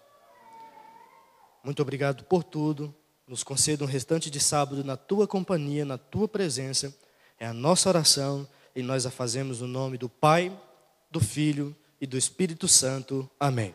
Muito obrigado por tudo. Nos conceda um restante de sábado na tua companhia, na tua presença. É a nossa oração e nós a fazemos no nome do Pai, do Filho e do Espírito Santo. Amém.